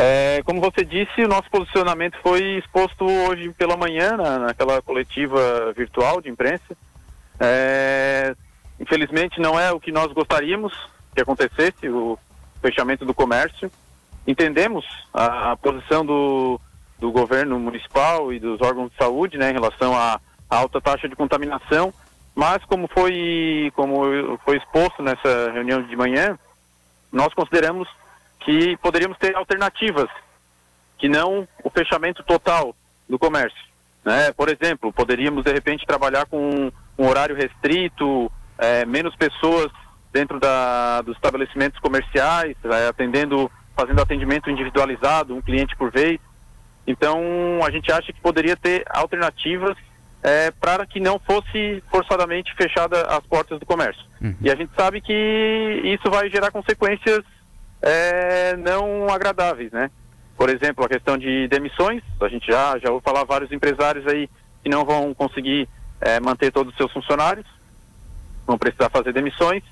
É, como você disse, o nosso posicionamento foi exposto hoje pela manhã, na, naquela coletiva virtual de imprensa. É, infelizmente não é o que nós gostaríamos que acontecesse, o fechamento do comércio. Entendemos a, a posição do, do governo municipal e dos órgãos de saúde né, em relação à, alta taxa de contaminação, mas como foi, como foi exposto nessa reunião de manhã, nós consideramos que poderíamos ter alternativas, que não o fechamento total do comércio. Né? Por exemplo, poderíamos de repente trabalhar com um horário restrito, é, menos pessoas dentro da, dos estabelecimentos comerciais, é, atendendo, fazendo atendimento individualizado, um cliente por vez. Então, a gente acha que poderia ter alternativas é, para que não fosse forçadamente fechada as portas do comércio. Uhum. E a gente sabe que isso vai gerar consequências é, não agradáveis, né? Por exemplo, a questão de demissões, a gente já, já ouviu falar vários empresários aí que não vão conseguir é, manter todos os seus funcionários, vão precisar fazer demissões,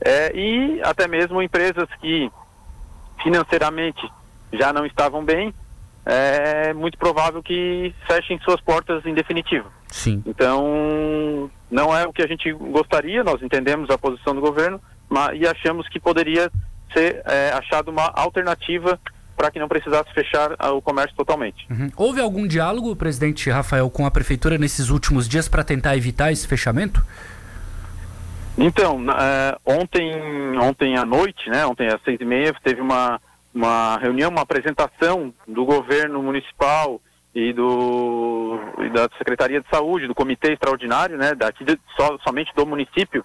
é, e até mesmo empresas que financeiramente já não estavam bem, é muito provável que fechem suas portas em definitivo. Sim. Então, não é o que a gente gostaria, nós entendemos a posição do governo mas, e achamos que poderia ser é, achado uma alternativa para que não precisasse fechar o comércio totalmente. Uhum. Houve algum diálogo, presidente Rafael, com a prefeitura nesses últimos dias para tentar evitar esse fechamento? Então, é, ontem, ontem à noite, né, ontem às seis e meia, teve uma, uma reunião, uma apresentação do governo municipal e, do, e da Secretaria de Saúde, do Comitê Extraordinário, né, daqui de, so, somente do município,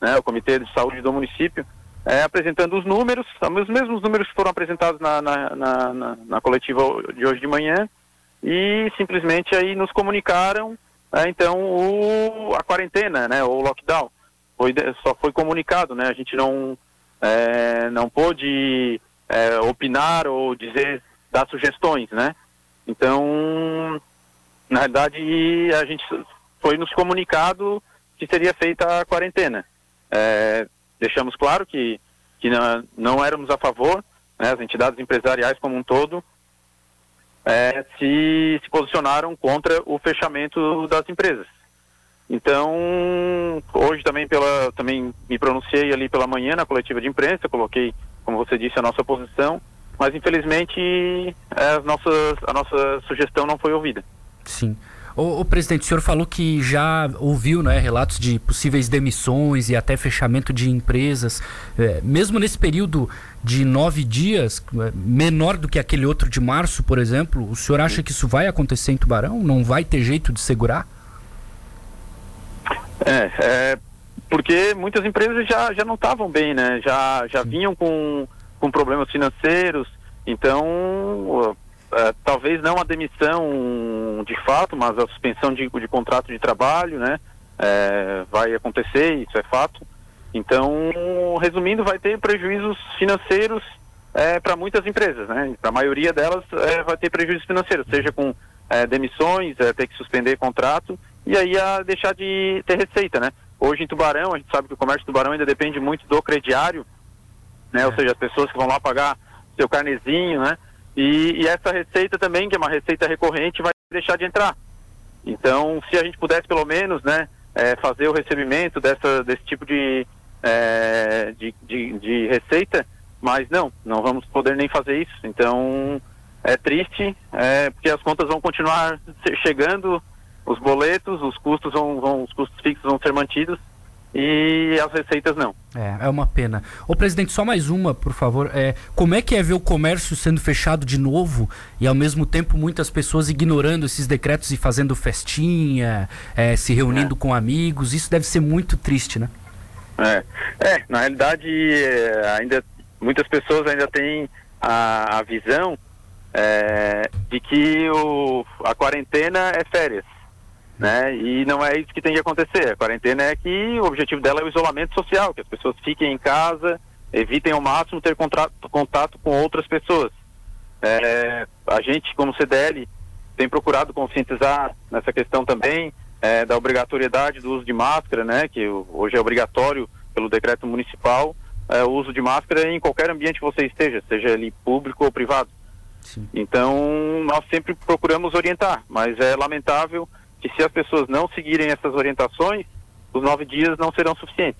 né, o Comitê de Saúde do município, é, apresentando os números, os mesmos números que foram apresentados na, na, na, na, coletiva de hoje de manhã, e simplesmente aí nos comunicaram, é, então, o, a quarentena, né, o lockdown. Foi, só foi comunicado, né, a gente não, é, não pôde é, opinar ou dizer, dar sugestões, né. Então, na verdade, a gente foi nos comunicado que seria feita a quarentena. É, deixamos claro que, que não, não éramos a favor, né, as entidades empresariais como um todo é, se, se posicionaram contra o fechamento das empresas. Então, hoje também pela também me pronunciei ali pela manhã na coletiva de imprensa, coloquei, como você disse, a nossa posição, mas infelizmente as nossas, a nossa sugestão não foi ouvida. Sim. O, o, presidente, o senhor falou que já ouviu né, relatos de possíveis demissões e até fechamento de empresas. É, mesmo nesse período de nove dias, é, menor do que aquele outro de março, por exemplo, o senhor acha que isso vai acontecer em Tubarão? Não vai ter jeito de segurar? É, é porque muitas empresas já, já não estavam bem, né? Já, já vinham com, com problemas financeiros. Então, é, talvez não a demissão de fato, mas a suspensão de, de contrato de trabalho, né? É, vai acontecer, isso é fato. Então, resumindo, vai ter prejuízos financeiros é, para muitas empresas, né? Para a maioria delas é, vai ter prejuízos financeiros, seja com é, demissões, é, ter que suspender contrato e aí a deixar de ter receita, né? Hoje em Tubarão, a gente sabe que o comércio de Tubarão ainda depende muito do crediário, né? Ou seja, as pessoas que vão lá pagar seu carnezinho, né? E, e, essa receita também, que é uma receita recorrente, vai deixar de entrar. Então, se a gente pudesse pelo menos, né, é, fazer o recebimento dessa, desse tipo de, é, de, de, de, receita, mas não, não vamos poder nem fazer isso. Então, é triste, é, porque as contas vão continuar chegando, os boletos, os custos vão, vão os custos fixos vão ser mantidos e as receitas não. É, é uma pena. Ô presidente, só mais uma, por favor. É, como é que é ver o comércio sendo fechado de novo e ao mesmo tempo muitas pessoas ignorando esses decretos e fazendo festinha, é, se reunindo é. com amigos? Isso deve ser muito triste, né? É, é na realidade, é, ainda muitas pessoas ainda têm a, a visão é, de que o, a quarentena é férias né? E não é isso que tem que acontecer. A quarentena é que o objetivo dela é o isolamento social, que as pessoas fiquem em casa, evitem ao máximo ter contato, contato com outras pessoas. É, a gente, como CDL, tem procurado conscientizar nessa questão também é, da obrigatoriedade do uso de máscara, né? Que hoje é obrigatório pelo decreto municipal é, o uso de máscara em qualquer ambiente que você esteja, seja ele público ou privado. Sim. Então, nós sempre procuramos orientar, mas é lamentável que se as pessoas não seguirem essas orientações, os nove dias não serão suficientes.